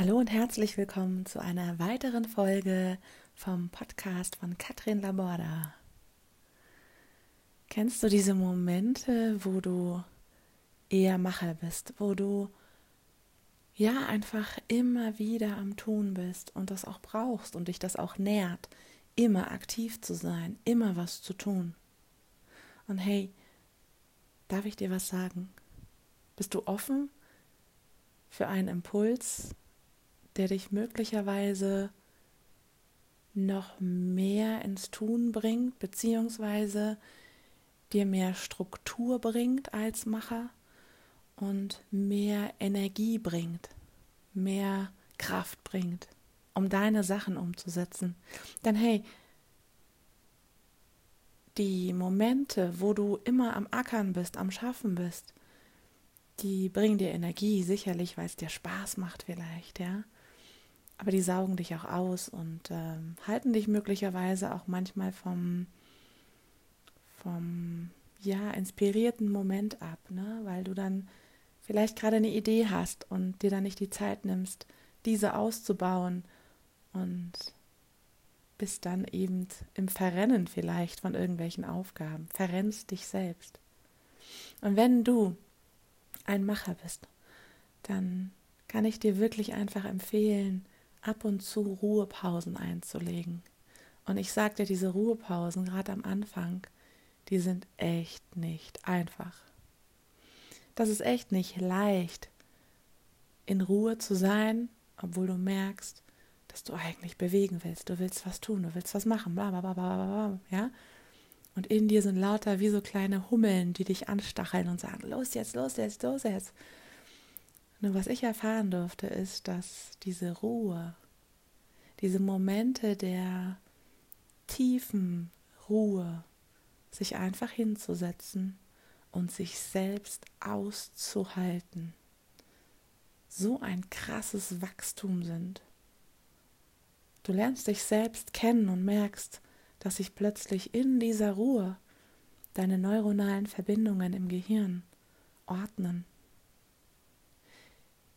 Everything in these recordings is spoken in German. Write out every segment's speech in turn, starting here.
Hallo und herzlich willkommen zu einer weiteren Folge vom Podcast von Katrin Laborda. Kennst du diese Momente, wo du eher Macher bist, wo du ja einfach immer wieder am Tun bist und das auch brauchst und dich das auch nährt, immer aktiv zu sein, immer was zu tun? Und hey, darf ich dir was sagen? Bist du offen für einen Impuls, der dich möglicherweise noch mehr ins Tun bringt, beziehungsweise dir mehr Struktur bringt als Macher und mehr Energie bringt, mehr Kraft bringt, um deine Sachen umzusetzen. Denn hey, die Momente, wo du immer am Ackern bist, am Schaffen bist, die bringen dir Energie, sicherlich, weil es dir Spaß macht vielleicht, ja aber die saugen dich auch aus und äh, halten dich möglicherweise auch manchmal vom, vom ja, inspirierten Moment ab, ne? weil du dann vielleicht gerade eine Idee hast und dir dann nicht die Zeit nimmst, diese auszubauen und bist dann eben im Verrennen vielleicht von irgendwelchen Aufgaben, verrennst dich selbst. Und wenn du ein Macher bist, dann kann ich dir wirklich einfach empfehlen, ab und zu Ruhepausen einzulegen. Und ich sagte, diese Ruhepausen, gerade am Anfang, die sind echt nicht einfach. Das ist echt nicht leicht, in Ruhe zu sein, obwohl du merkst, dass du eigentlich bewegen willst. Du willst was tun, du willst was machen, bla bla bla bla bla, ja? Und in dir sind lauter wie so kleine Hummeln, die dich anstacheln und sagen, los jetzt, los jetzt, los jetzt. Nur was ich erfahren durfte, ist, dass diese Ruhe, diese Momente der tiefen Ruhe, sich einfach hinzusetzen und sich selbst auszuhalten, so ein krasses Wachstum sind. Du lernst dich selbst kennen und merkst, dass sich plötzlich in dieser Ruhe deine neuronalen Verbindungen im Gehirn ordnen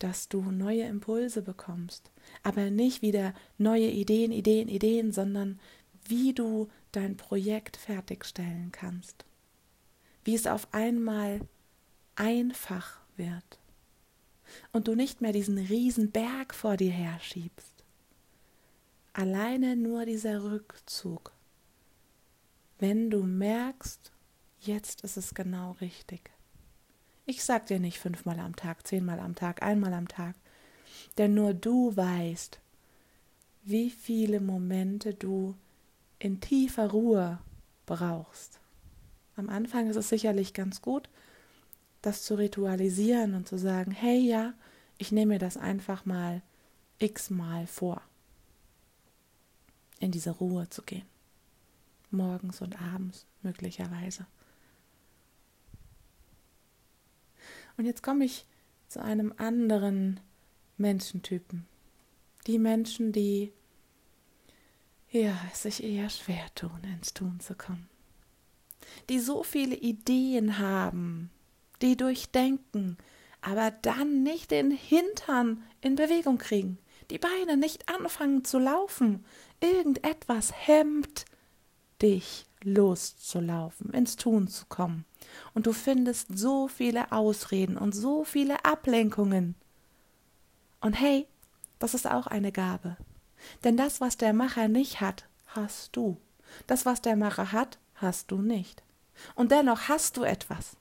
dass du neue Impulse bekommst, aber nicht wieder neue Ideen, Ideen, Ideen, sondern wie du dein Projekt fertigstellen kannst, wie es auf einmal einfach wird und du nicht mehr diesen riesen Berg vor dir herschiebst. Alleine nur dieser Rückzug, wenn du merkst, jetzt ist es genau richtig. Ich sag dir nicht fünfmal am Tag, zehnmal am Tag, einmal am Tag, denn nur du weißt, wie viele Momente du in tiefer Ruhe brauchst. Am Anfang ist es sicherlich ganz gut, das zu ritualisieren und zu sagen, hey ja, ich nehme mir das einfach mal x-mal vor, in diese Ruhe zu gehen. Morgens und abends möglicherweise. Und jetzt komme ich zu einem anderen Menschentypen. Die Menschen, die ja, sich eher schwer tun, ins Tun zu kommen. Die so viele Ideen haben, die durchdenken, aber dann nicht den Hintern in Bewegung kriegen, die Beine nicht anfangen zu laufen. Irgendetwas hemmt dich loszulaufen, ins Tun zu kommen. Und du findest so viele Ausreden und so viele Ablenkungen. Und hey, das ist auch eine Gabe. Denn das, was der Macher nicht hat, hast du. Das, was der Macher hat, hast du nicht. Und dennoch hast du etwas.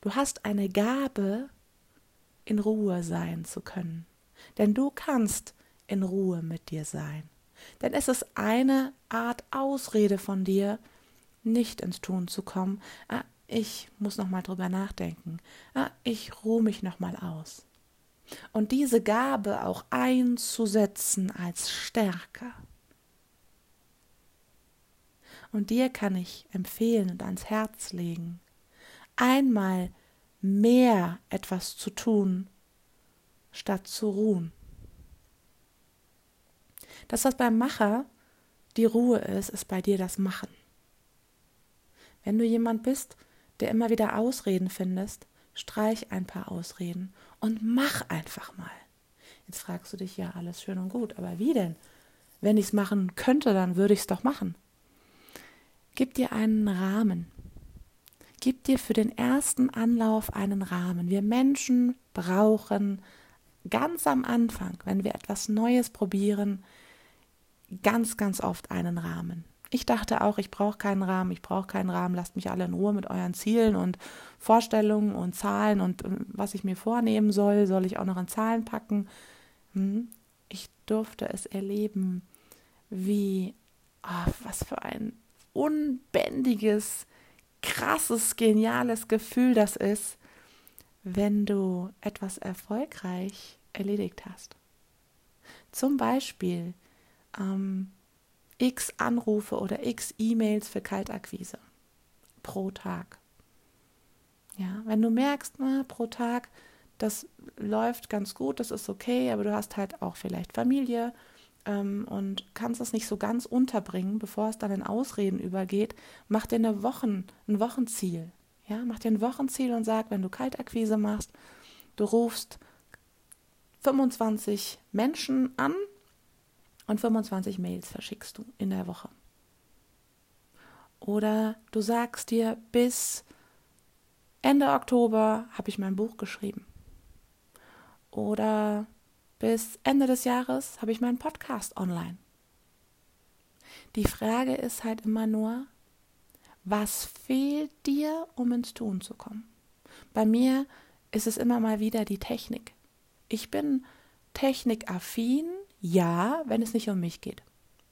Du hast eine Gabe, in Ruhe sein zu können. Denn du kannst in Ruhe mit dir sein. Denn es ist eine Art Ausrede von dir, nicht ins Tun zu kommen. Ah, ich muss noch mal drüber nachdenken. Ah, ich ruhe mich noch mal aus. Und diese Gabe auch einzusetzen als Stärke. Und dir kann ich empfehlen und ans Herz legen, einmal mehr etwas zu tun, statt zu ruhen. Das, was beim Macher die Ruhe ist, ist bei dir das Machen. Wenn du jemand bist, der immer wieder Ausreden findest, streich ein paar Ausreden und mach einfach mal. Jetzt fragst du dich ja, alles schön und gut, aber wie denn? Wenn ich es machen könnte, dann würde ich es doch machen. Gib dir einen Rahmen. Gib dir für den ersten Anlauf einen Rahmen. Wir Menschen brauchen ganz am Anfang, wenn wir etwas Neues probieren, ganz, ganz oft einen Rahmen. Ich dachte auch, ich brauche keinen Rahmen, ich brauche keinen Rahmen, lasst mich alle in Ruhe mit euren Zielen und Vorstellungen und Zahlen und äh, was ich mir vornehmen soll, soll ich auch noch in Zahlen packen. Hm? Ich durfte es erleben, wie, oh, was für ein unbändiges, krasses, geniales Gefühl das ist, wenn du etwas erfolgreich erledigt hast. Zum Beispiel, ähm, x Anrufe oder x E-Mails für Kaltakquise pro Tag. Ja, wenn du merkst, na, pro Tag, das läuft ganz gut, das ist okay, aber du hast halt auch vielleicht Familie ähm, und kannst es nicht so ganz unterbringen, bevor es dann in Ausreden übergeht, mach dir eine Wochen, ein Wochenziel. Ja, mach dir ein Wochenziel und sag, wenn du Kaltakquise machst, du rufst 25 Menschen an und 25 Mails verschickst du in der Woche. Oder du sagst dir, bis Ende Oktober habe ich mein Buch geschrieben. Oder bis Ende des Jahres habe ich meinen Podcast online. Die Frage ist halt immer nur, was fehlt dir, um ins Tun zu kommen? Bei mir ist es immer mal wieder die Technik. Ich bin technikaffin, ja, wenn es nicht um mich geht.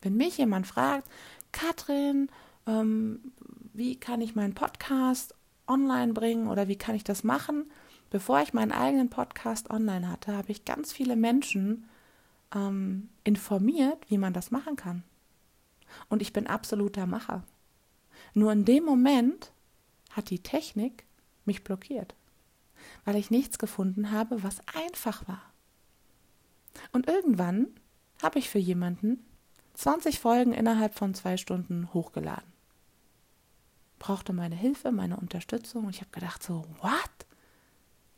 Wenn mich jemand fragt, Katrin, ähm, wie kann ich meinen Podcast online bringen oder wie kann ich das machen? Bevor ich meinen eigenen Podcast online hatte, habe ich ganz viele Menschen ähm, informiert, wie man das machen kann. Und ich bin absoluter Macher. Nur in dem Moment hat die Technik mich blockiert, weil ich nichts gefunden habe, was einfach war. Und irgendwann habe ich für jemanden 20 Folgen innerhalb von zwei Stunden hochgeladen. Brauchte meine Hilfe, meine Unterstützung und ich habe gedacht so, what?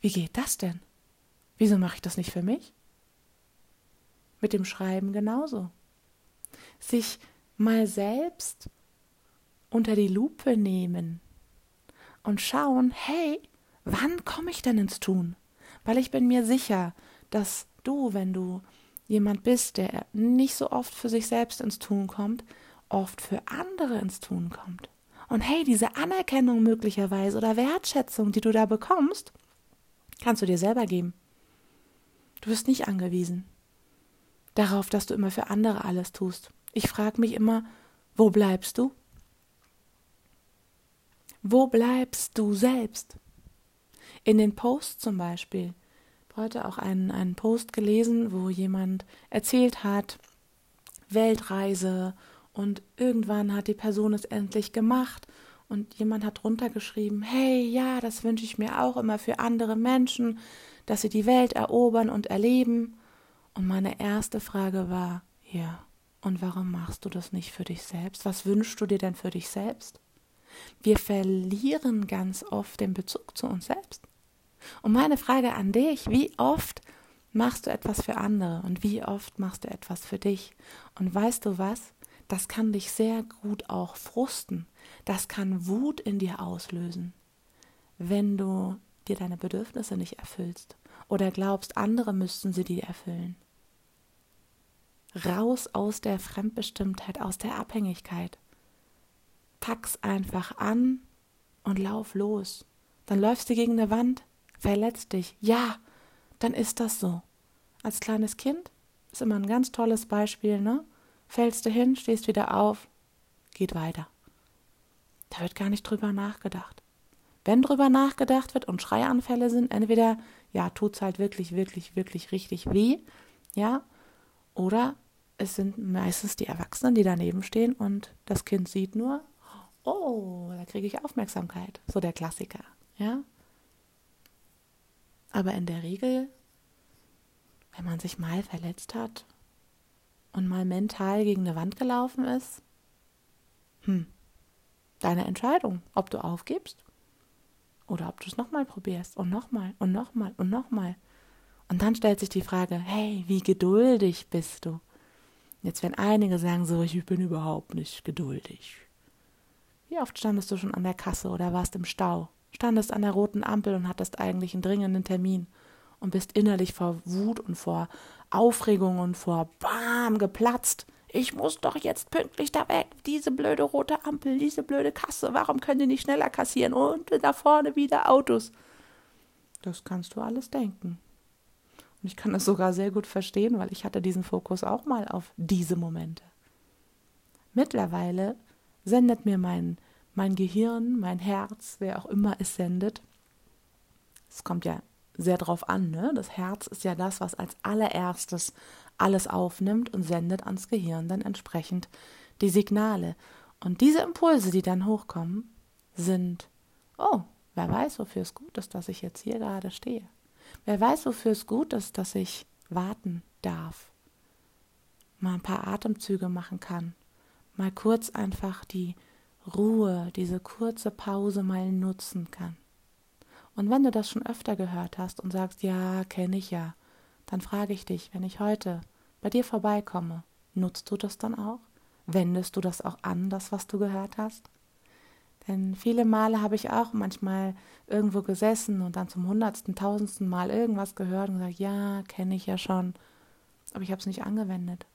Wie geht das denn? Wieso mache ich das nicht für mich? Mit dem Schreiben genauso. Sich mal selbst unter die Lupe nehmen und schauen, hey, wann komme ich denn ins Tun? Weil ich bin mir sicher, dass du, wenn du jemand bist, der nicht so oft für sich selbst ins Tun kommt, oft für andere ins Tun kommt. Und hey, diese Anerkennung möglicherweise oder Wertschätzung, die du da bekommst, kannst du dir selber geben. Du bist nicht angewiesen darauf, dass du immer für andere alles tust. Ich frage mich immer, wo bleibst du? Wo bleibst du selbst? In den Posts zum Beispiel. Heute auch einen, einen Post gelesen, wo jemand erzählt hat, Weltreise und irgendwann hat die Person es endlich gemacht und jemand hat runtergeschrieben, hey, ja, das wünsche ich mir auch immer für andere Menschen, dass sie die Welt erobern und erleben. Und meine erste Frage war, ja, und warum machst du das nicht für dich selbst? Was wünschst du dir denn für dich selbst? Wir verlieren ganz oft den Bezug zu uns selbst. Und meine Frage an dich, wie oft machst du etwas für andere und wie oft machst du etwas für dich? Und weißt du was? Das kann dich sehr gut auch frusten. Das kann Wut in dir auslösen, wenn du dir deine Bedürfnisse nicht erfüllst oder glaubst, andere müssten sie dir erfüllen. Raus aus der Fremdbestimmtheit, aus der Abhängigkeit. Pack's einfach an und lauf los. Dann läufst du gegen eine Wand, verletzt dich. Ja, dann ist das so. Als kleines Kind ist immer ein ganz tolles Beispiel, ne? Fällst du hin, stehst wieder auf, geht weiter. Da wird gar nicht drüber nachgedacht. Wenn drüber nachgedacht wird und Schreianfälle sind, entweder, ja, tut's halt wirklich, wirklich, wirklich richtig weh, ja, oder es sind meistens die Erwachsenen, die daneben stehen und das Kind sieht nur, oh, da kriege ich Aufmerksamkeit. So der Klassiker, ja. Aber in der Regel, wenn man sich mal verletzt hat und mal mental gegen eine Wand gelaufen ist, hm, deine Entscheidung, ob du aufgibst oder ob du es nochmal probierst und nochmal und nochmal und nochmal. Und dann stellt sich die Frage, hey, wie geduldig bist du? Jetzt werden einige sagen so, ich bin überhaupt nicht geduldig. Wie oft standest du schon an der Kasse oder warst im Stau, standest an der roten Ampel und hattest eigentlich einen dringenden Termin und bist innerlich vor Wut und vor Aufregung und vor Bam geplatzt. Ich muss doch jetzt pünktlich da weg. Diese blöde rote Ampel, diese blöde Kasse. Warum können die nicht schneller kassieren? Und da vorne wieder Autos. Das kannst du alles denken. Und ich kann das sogar sehr gut verstehen, weil ich hatte diesen Fokus auch mal auf diese Momente. Mittlerweile sendet mir mein, mein Gehirn, mein Herz, wer auch immer es sendet. Es kommt ja sehr drauf an, ne? Das Herz ist ja das, was als allererstes alles aufnimmt und sendet ans Gehirn dann entsprechend die Signale. Und diese Impulse, die dann hochkommen, sind, oh, wer weiß, wofür es gut ist, dass ich jetzt hier gerade stehe. Wer weiß, wofür es gut ist, dass ich warten darf, mal ein paar Atemzüge machen kann, mal kurz einfach die Ruhe, diese kurze Pause mal nutzen kann. Und wenn du das schon öfter gehört hast und sagst, ja, kenne ich ja, dann frage ich dich, wenn ich heute bei dir vorbeikomme, nutzt du das dann auch? Wendest du das auch an, das, was du gehört hast? Denn viele Male habe ich auch manchmal irgendwo gesessen und dann zum hundertsten, tausendsten Mal irgendwas gehört und gesagt, ja, kenne ich ja schon, aber ich habe es nicht angewendet.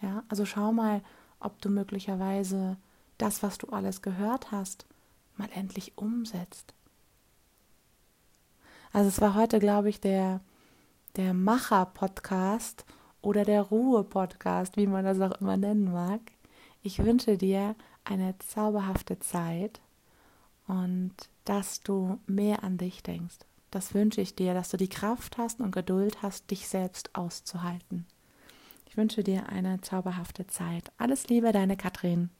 Ja, also schau mal, ob du möglicherweise das, was du alles gehört hast, mal endlich umsetzt. Also es war heute, glaube ich, der, der Macher-Podcast oder der Ruhe-Podcast, wie man das auch immer nennen mag. Ich wünsche dir eine zauberhafte Zeit und dass du mehr an dich denkst. Das wünsche ich dir, dass du die Kraft hast und Geduld hast, dich selbst auszuhalten. Ich wünsche dir eine zauberhafte Zeit. Alles Liebe, deine Katrin.